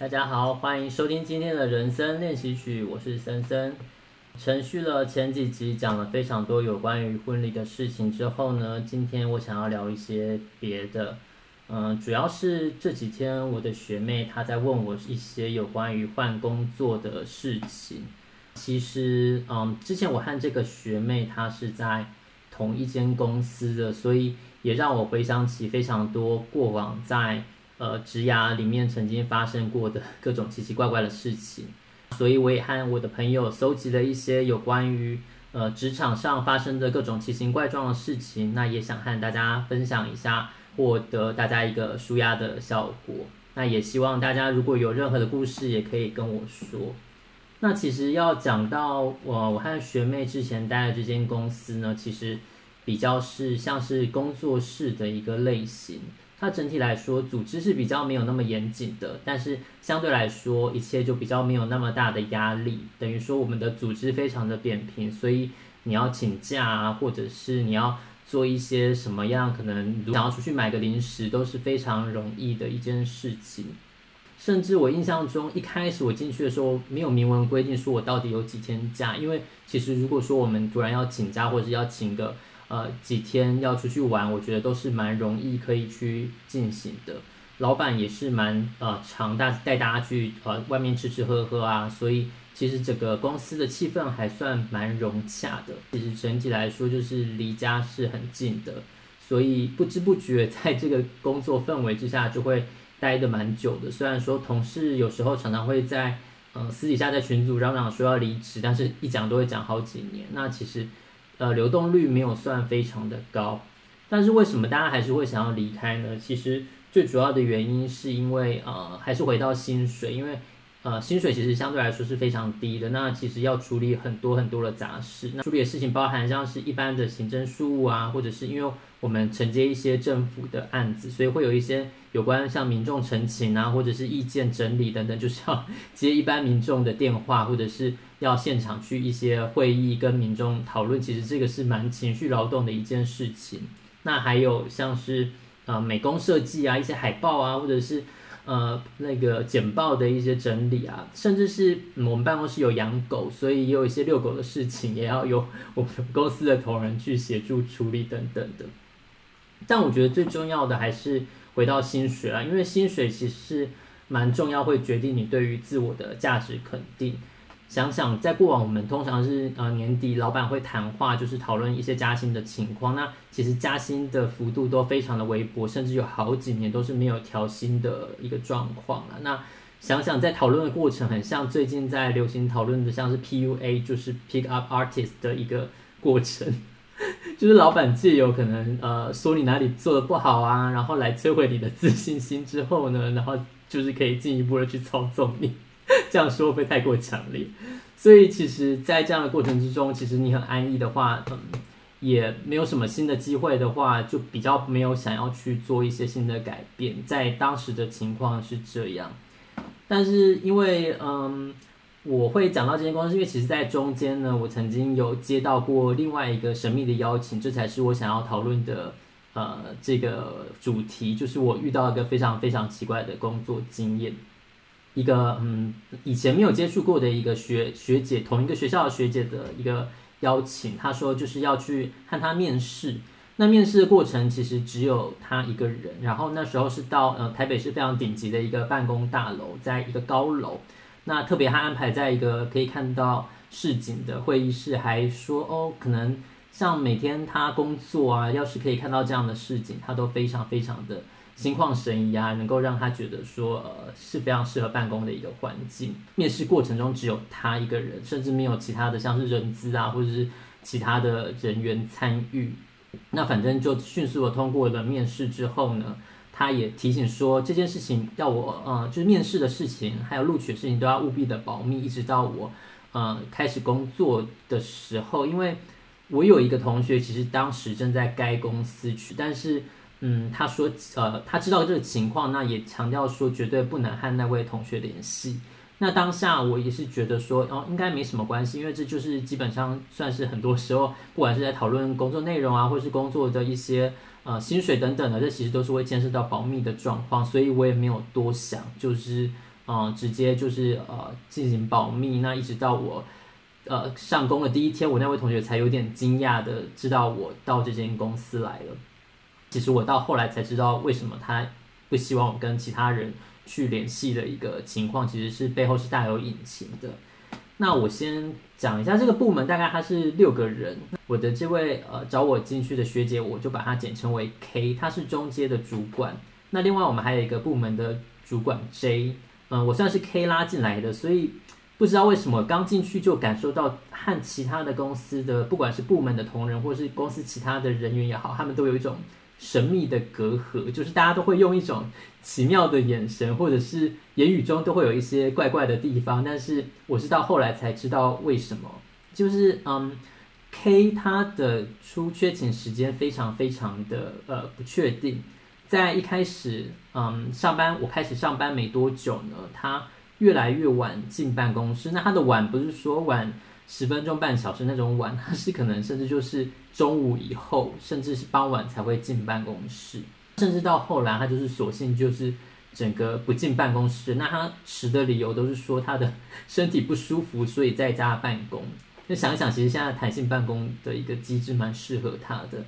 大家好，欢迎收听今天的人生练习曲，我是森森。承续了前几集讲了非常多有关于婚礼的事情之后呢，今天我想要聊一些别的。嗯，主要是这几天我的学妹她在问我一些有关于换工作的事情。其实，嗯，之前我和这个学妹她是在同一间公司的，所以也让我回想起非常多过往在呃职涯里面曾经发生过的各种奇奇怪怪的事情。所以我也和我的朋友搜集了一些有关于呃职场上发生的各种奇形怪状的事情，那也想和大家分享一下。获得大家一个舒压的效果。那也希望大家如果有任何的故事，也可以跟我说。那其实要讲到我我和学妹之前待的这间公司呢，其实比较是像是工作室的一个类型。它整体来说组织是比较没有那么严谨的，但是相对来说一切就比较没有那么大的压力。等于说我们的组织非常的扁平，所以你要请假啊，或者是你要。做一些什么样，可能想要出去买个零食都是非常容易的一件事情。甚至我印象中，一开始我进去的时候，没有明文规定说我到底有几天假。因为其实如果说我们突然要请假，或者是要请个呃几天要出去玩，我觉得都是蛮容易可以去进行的。老板也是蛮呃常带带大家去呃外面吃吃喝喝啊，所以。其实整个公司的气氛还算蛮融洽的。其实整体来说，就是离家是很近的，所以不知不觉在这个工作氛围之下，就会待得蛮久的。虽然说同事有时候常常会在呃私底下在群组嚷嚷说要离职，但是一讲都会讲好几年。那其实呃流动率没有算非常的高。但是为什么大家还是会想要离开呢？其实最主要的原因是因为呃还是回到薪水，因为。呃，薪水其实相对来说是非常低的。那其实要处理很多很多的杂事，那处理的事情包含像是一般的行政事务啊，或者是因为我们承接一些政府的案子，所以会有一些有关像民众陈情啊，或者是意见整理等等，就是要 接一般民众的电话，或者是要现场去一些会议跟民众讨论。其实这个是蛮情绪劳动的一件事情。那还有像是呃美工设计啊，一些海报啊，或者是。呃，那个简报的一些整理啊，甚至是我们办公室有养狗，所以也有一些遛狗的事情，也要由我们公司的同仁去协助处理等等的。但我觉得最重要的还是回到薪水啊，因为薪水其实蛮重要，会决定你对于自我的价值肯定。想想，在过往我们通常是呃年底，老板会谈话，就是讨论一些加薪的情况。那其实加薪的幅度都非常的微薄，甚至有好几年都是没有调薪的一个状况了。那想想在讨论的过程，很像最近在流行讨论的，像是 PUA，就是 Pick Up Artist 的一个过程，就是老板借由可能呃说你哪里做的不好啊，然后来摧毁你的自信心之后呢，然后就是可以进一步的去操纵你。这样说会不会太过强烈？所以其实，在这样的过程之中，其实你很安逸的话，嗯，也没有什么新的机会的话，就比较没有想要去做一些新的改变。在当时的情况是这样，但是因为，嗯，我会讲到这间公司，因为其实，在中间呢，我曾经有接到过另外一个神秘的邀请，这才是我想要讨论的，呃，这个主题，就是我遇到一个非常非常奇怪的工作经验。一个嗯，以前没有接触过的一个学学姐，同一个学校的学姐的一个邀请，她说就是要去和她面试。那面试的过程其实只有她一个人，然后那时候是到呃台北市非常顶级的一个办公大楼，在一个高楼。那特别还安排在一个可以看到市景的会议室，还说哦，可能像每天她工作啊，要是可以看到这样的市景，她都非常非常的。心旷神怡啊，能够让他觉得说，呃，是非常适合办公的一个环境。面试过程中只有他一个人，甚至没有其他的，像是人资啊，或者是其他的人员参与。那反正就迅速的通过了面试之后呢，他也提醒说，这件事情要我，呃，就是面试的事情，还有录取的事情都要务必的保密，一直到我，呃，开始工作的时候。因为我有一个同学，其实当时正在该公司去，但是。嗯，他说，呃，他知道这个情况，那也强调说绝对不能和那位同学联系。那当下我也是觉得说，哦，应该没什么关系，因为这就是基本上算是很多时候，不管是在讨论工作内容啊，或是工作的一些呃薪水等等的，这其实都是会牵涉到保密的状况，所以我也没有多想，就是嗯、直接就是呃进行保密。那一直到我呃上工的第一天，我那位同学才有点惊讶的知道我到这间公司来了。其实我到后来才知道，为什么他不希望我跟其他人去联系的一个情况，其实是背后是大有隐情的。那我先讲一下这个部门，大概他是六个人。我的这位呃找我进去的学姐，我就把她简称为 K，她是中阶的主管。那另外我们还有一个部门的主管 J，嗯，我算是 K 拉进来的，所以不知道为什么刚进去就感受到和其他的公司的不管是部门的同仁，或是公司其他的人员也好，他们都有一种神秘的隔阂，就是大家都会用一种奇妙的眼神，或者是言语中都会有一些怪怪的地方。但是我是到后来才知道为什么，就是嗯，K 他的出缺勤时间非常非常的呃不确定。在一开始嗯上班，我开始上班没多久呢，他越来越晚进办公室。那他的晚不是说晚十分钟半小时那种晚，他是可能甚至就是。中午以后，甚至是傍晚才会进办公室，甚至到后来，他就是索性就是整个不进办公室。那他迟的理由都是说他的身体不舒服，所以在家办公。那想一想，其实现在弹性办公的一个机制蛮适合他的。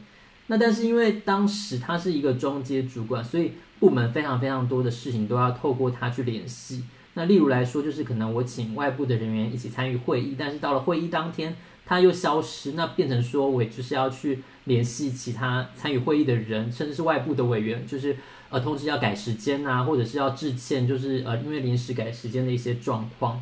那但是因为当时他是一个中阶主管，所以部门非常非常多的事情都要透过他去联系。那例如来说，就是可能我请外部的人员一起参与会议，但是到了会议当天，他又消失，那变成说我就是要去联系其他参与会议的人，甚至是外部的委员，就是呃通知要改时间啊，或者是要致歉，就是呃因为临时改时间的一些状况。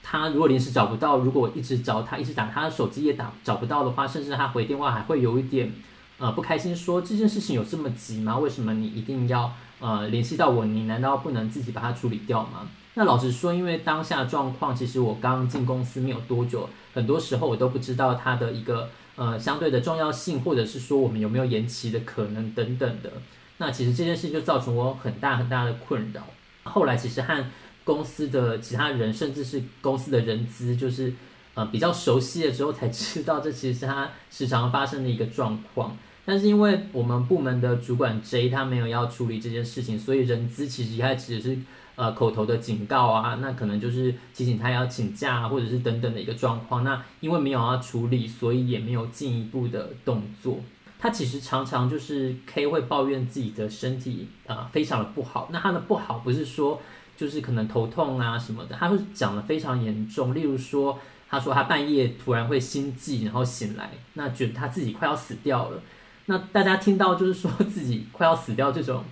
他如果临时找不到，如果我一直找他，一直打他的手机也打找不到的话，甚至他回电话还会有一点呃不开心，说这件事情有这么急吗？为什么你一定要呃联系到我？你难道不能自己把它处理掉吗？那老实说，因为当下状况，其实我刚进公司没有多久，很多时候我都不知道它的一个呃相对的重要性，或者是说我们有没有延期的可能等等的。那其实这件事就造成我很大很大的困扰。后来其实和公司的其他人，甚至是公司的人资，就是呃比较熟悉了之后，才知道这其实是他时常发生的一个状况。但是因为我们部门的主管 J 他没有要处理这件事情，所以人资其实一开始是。呃，口头的警告啊，那可能就是提醒他要请假啊，或者是等等的一个状况。那因为没有要处理，所以也没有进一步的动作。他其实常常就是 K 会抱怨自己的身体啊，呃，非常的不好。那他的不好不是说就是可能头痛啊什么的，他会讲得非常严重。例如说，他说他半夜突然会心悸，然后醒来，那觉得他自己快要死掉了。那大家听到就是说自己快要死掉这种。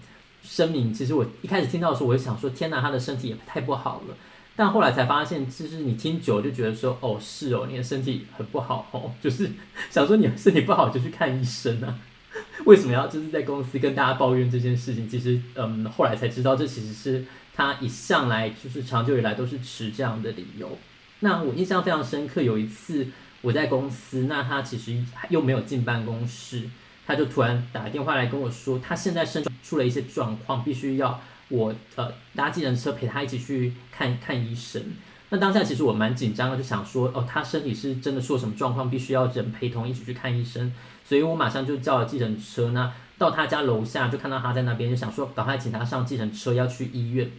声明，其实我一开始听到的时候，我就想说，天哪，他的身体也太不好了。但后来才发现，其实你听久了就觉得说，哦，是哦，你的身体很不好哦，就是想说你身体不好就去看医生啊。为什么要就是在公司跟大家抱怨这件事情？其实，嗯，后来才知道，这其实是他一向来就是长久以来都是持这样的理由。那我印象非常深刻，有一次我在公司，那他其实又没有进办公室。他就突然打电话来跟我说，他现在身上出了一些状况，必须要我呃搭计程车陪他一起去看看医生。那当下其实我蛮紧张的，就想说哦，他身体是真的出了什么状况，必须要人陪同一起去看医生。所以我马上就叫了计程车，那到他家楼下就看到他在那边，就想说赶快请他上计程车要去医院。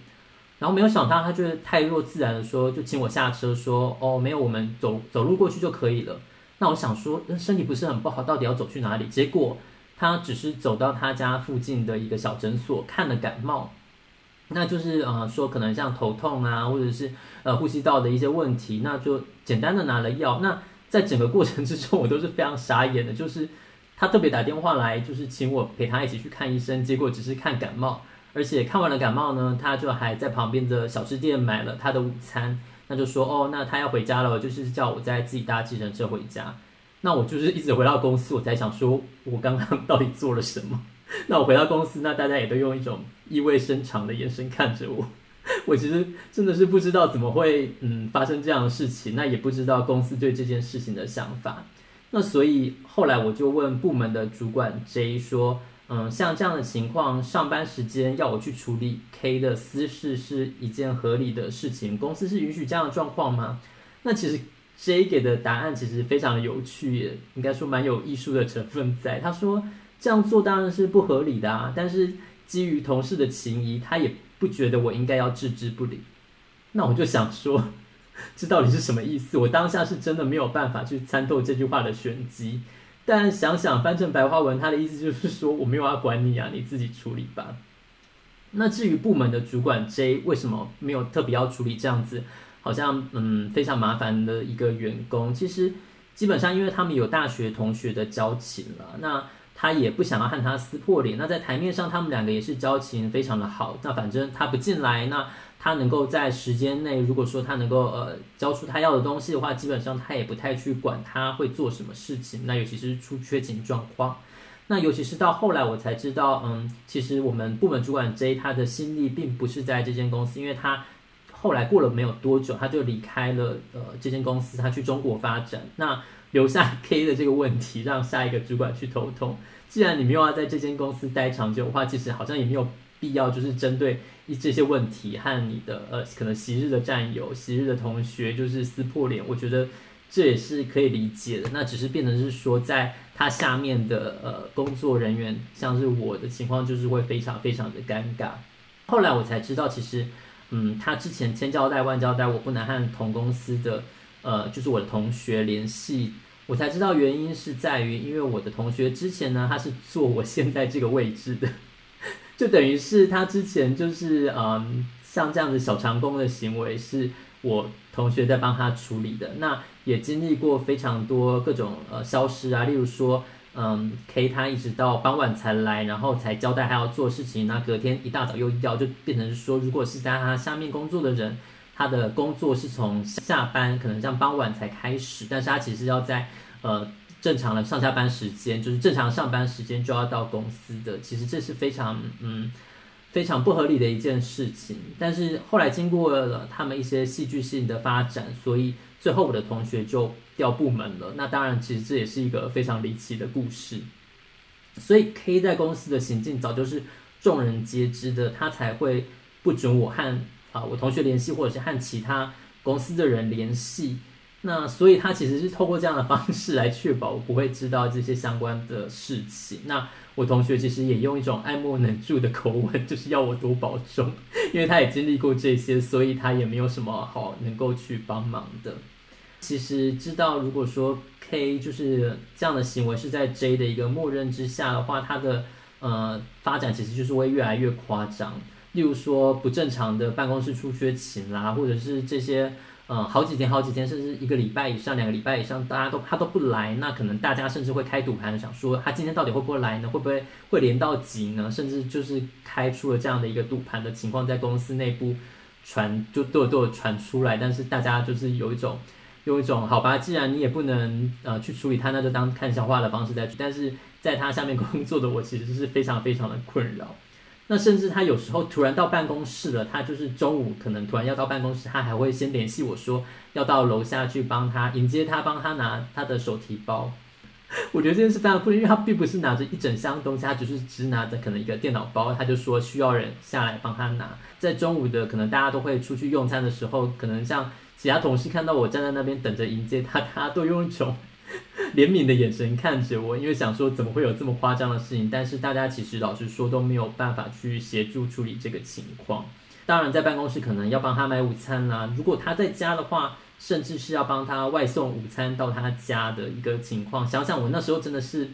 然后没有想到他就是太若自然的说，就请我下车说哦，没有，我们走走路过去就可以了。那我想说，身体不是很不好，到底要走去哪里？结果他只是走到他家附近的一个小诊所看了感冒，那就是呃说可能像头痛啊，或者是呃呼吸道的一些问题，那就简单的拿了药。那在整个过程之中，我都是非常傻眼的，就是他特别打电话来，就是请我陪他一起去看医生，结果只是看感冒，而且看完了感冒呢，他就还在旁边的小吃店买了他的午餐。那就说哦，那他要回家了，就是叫我再自己搭计程车回家。那我就是一直回到公司，我才想说，我刚刚 到底做了什么？那我回到公司，那大家也都用一种意味深长的眼神看着我。我其实真的是不知道怎么会嗯发生这样的事情，那也不知道公司对这件事情的想法。那所以后来我就问部门的主管 J 说。嗯，像这样的情况，上班时间要我去处理 K 的私事是一件合理的事情，公司是允许这样的状况吗？那其实 J 给的答案其实非常的有趣，耶应该说蛮有艺术的成分在。他说这样做当然是不合理的啊，但是基于同事的情谊，他也不觉得我应该要置之不理。那我就想说，这到底是什么意思？我当下是真的没有办法去参透这句话的玄机。但想想翻成白话文，他的意思就是说，我没有要管你啊，你自己处理吧。那至于部门的主管 J 为什么没有特别要处理这样子，好像嗯非常麻烦的一个员工？其实基本上因为他们有大学同学的交情了，那他也不想要和他撕破脸。那在台面上他们两个也是交情非常的好。那反正他不进来，那他能够在时间内，如果说他能够呃交出他要的东西的话，基本上他也不太去管他会做什么事情。那尤其是出缺勤状况。那尤其是到后来，我才知道，嗯，其实我们部门主管 J 他的心力并不是在这间公司，因为他后来过了没有多久，他就离开了呃这间公司，他去中国发展，那留下 K 的这个问题，让下一个主管去头痛。既然你没有要在这间公司待长久的话，其实好像也没有必要，就是针对一这些问题和你的呃可能昔日的战友、昔日的同学，就是撕破脸。我觉得。这也是可以理解的，那只是变成是说，在他下面的呃工作人员，像是我的情况，就是会非常非常的尴尬。后来我才知道，其实，嗯，他之前千交代万交代，我不能和同公司的呃，就是我的同学联系。我才知道原因是在于，因为我的同学之前呢，他是坐我现在这个位置的，就等于是他之前就是嗯，像这样子小长工的行为是。我同学在帮他处理的，那也经历过非常多各种呃消失啊，例如说，嗯，K 他一直到傍晚才来，然后才交代他要做事情，那隔天一大早又要，就变成说，如果是在他下面工作的人，他的工作是从下班可能像傍晚才开始，但是他其实要在呃正常的上下班时间，就是正常上班时间就要到公司的，其实这是非常嗯。非常不合理的一件事情，但是后来经过了他们一些戏剧性的发展，所以最后我的同学就调部门了。那当然，其实这也是一个非常离奇的故事。所以 K 在公司的行径早就是众人皆知的，他才会不准我和啊我同学联系，或者是和其他公司的人联系。那所以他其实是透过这样的方式来确保我不会知道这些相关的事情。那我同学其实也用一种爱莫能助的口吻，就是要我多保重，因为他也经历过这些，所以他也没有什么好能够去帮忙的。其实知道，如果说 K 就是这样的行为是在 J 的一个默认之下的话，他的呃发展其实就是会越来越夸张。例如说不正常的办公室出缺勤啦，或者是这些。嗯，好几天，好几天，甚至一个礼拜以上，两个礼拜以上，大家都他都不来，那可能大家甚至会开赌盘，想说他今天到底会不会来呢？会不会会连到几呢？甚至就是开出了这样的一个赌盘的情况，在公司内部传就都有都有传出来，但是大家就是有一种有一种好吧，既然你也不能呃去处理他，那就当看笑话的方式再去。但是在他下面工作的我，其实是非常非常的困扰。那甚至他有时候突然到办公室了，他就是中午可能突然要到办公室，他还会先联系我说要到楼下去帮他迎接他，帮他拿他的手提包。我觉得这件事非常不，因为他并不是拿着一整箱东西，他只是只拿着可能一个电脑包，他就说需要人下来帮他拿。在中午的可能大家都会出去用餐的时候，可能像其他同事看到我站在那边等着迎接他，他都用一种。怜悯的眼神看着我，因为想说怎么会有这么夸张的事情，但是大家其实老实说都没有办法去协助处理这个情况。当然，在办公室可能要帮他买午餐啦，如果他在家的话，甚至是要帮他外送午餐到他家的一个情况。想想我那时候真的是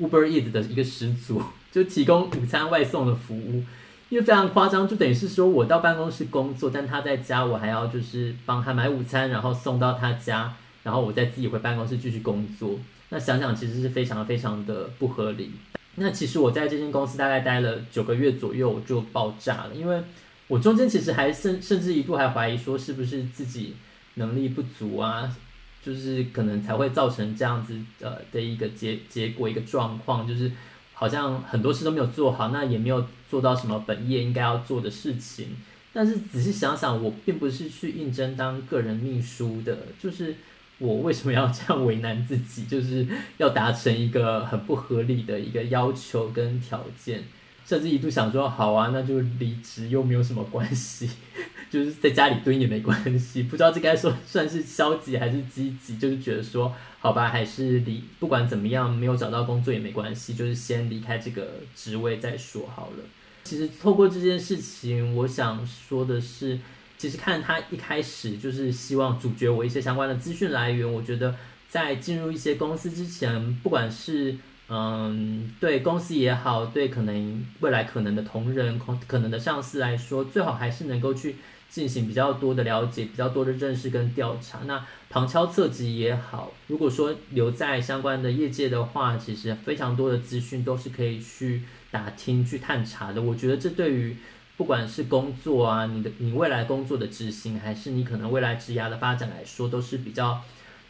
Uber Eats 的一个始祖，就提供午餐外送的服务，因为非常夸张，就等于是说我到办公室工作，但他在家，我还要就是帮他买午餐，然后送到他家。然后我再自己回办公室继续工作，那想想其实是非常非常的不合理。那其实我在这间公司大概待了九个月左右，我就爆炸了，因为我中间其实还甚甚至一度还怀疑说是不是自己能力不足啊，就是可能才会造成这样子呃的一个结结果一个状况，就是好像很多事都没有做好，那也没有做到什么本业应该要做的事情。但是仔细想想，我并不是去应征当个人秘书的，就是。我为什么要这样为难自己？就是要达成一个很不合理的一个要求跟条件，甚至一度想说，好啊，那就离职又没有什么关系，就是在家里蹲也没关系。不知道这该说算是消极还是积极，就是觉得说，好吧，还是离，不管怎么样，没有找到工作也没关系，就是先离开这个职位再说好了。其实透过这件事情，我想说的是。其实看他一开始就是希望阻绝我一些相关的资讯来源。我觉得在进入一些公司之前，不管是嗯对公司也好，对可能未来可能的同仁、可能的上司来说，最好还是能够去。进行比较多的了解，比较多的认识跟调查。那旁敲侧击也好，如果说留在相关的业界的话，其实非常多的资讯都是可以去打听、去探查的。我觉得这对于不管是工作啊，你的你未来工作的执行，还是你可能未来职涯的发展来说，都是比较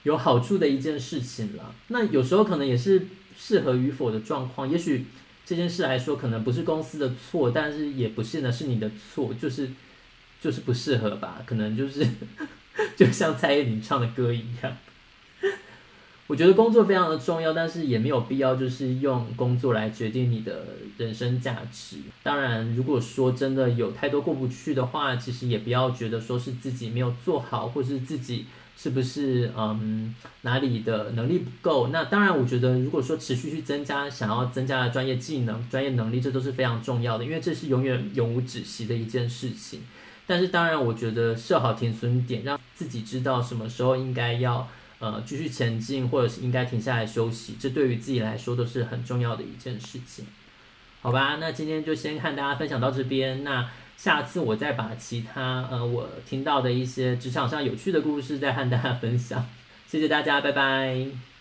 有好处的一件事情了。那有时候可能也是适合与否的状况。也许这件事来说，可能不是公司的错，但是也不见得是你的错，就是。就是不适合吧，可能就是 就像蔡依林唱的歌一样。我觉得工作非常的重要，但是也没有必要就是用工作来决定你的人生价值。当然，如果说真的有太多过不去的话，其实也不要觉得说是自己没有做好，或是自己是不是嗯哪里的能力不够。那当然，我觉得如果说持续去增加，想要增加的专业技能、专业能力，这都是非常重要的，因为这是永远永无止息的一件事情。但是当然，我觉得设好停损点，让自己知道什么时候应该要呃继续前进，或者是应该停下来休息，这对于自己来说都是很重要的一件事情。好吧，那今天就先和大家分享到这边，那下次我再把其他呃我听到的一些职场上有趣的故事再和大家分享。谢谢大家，拜拜。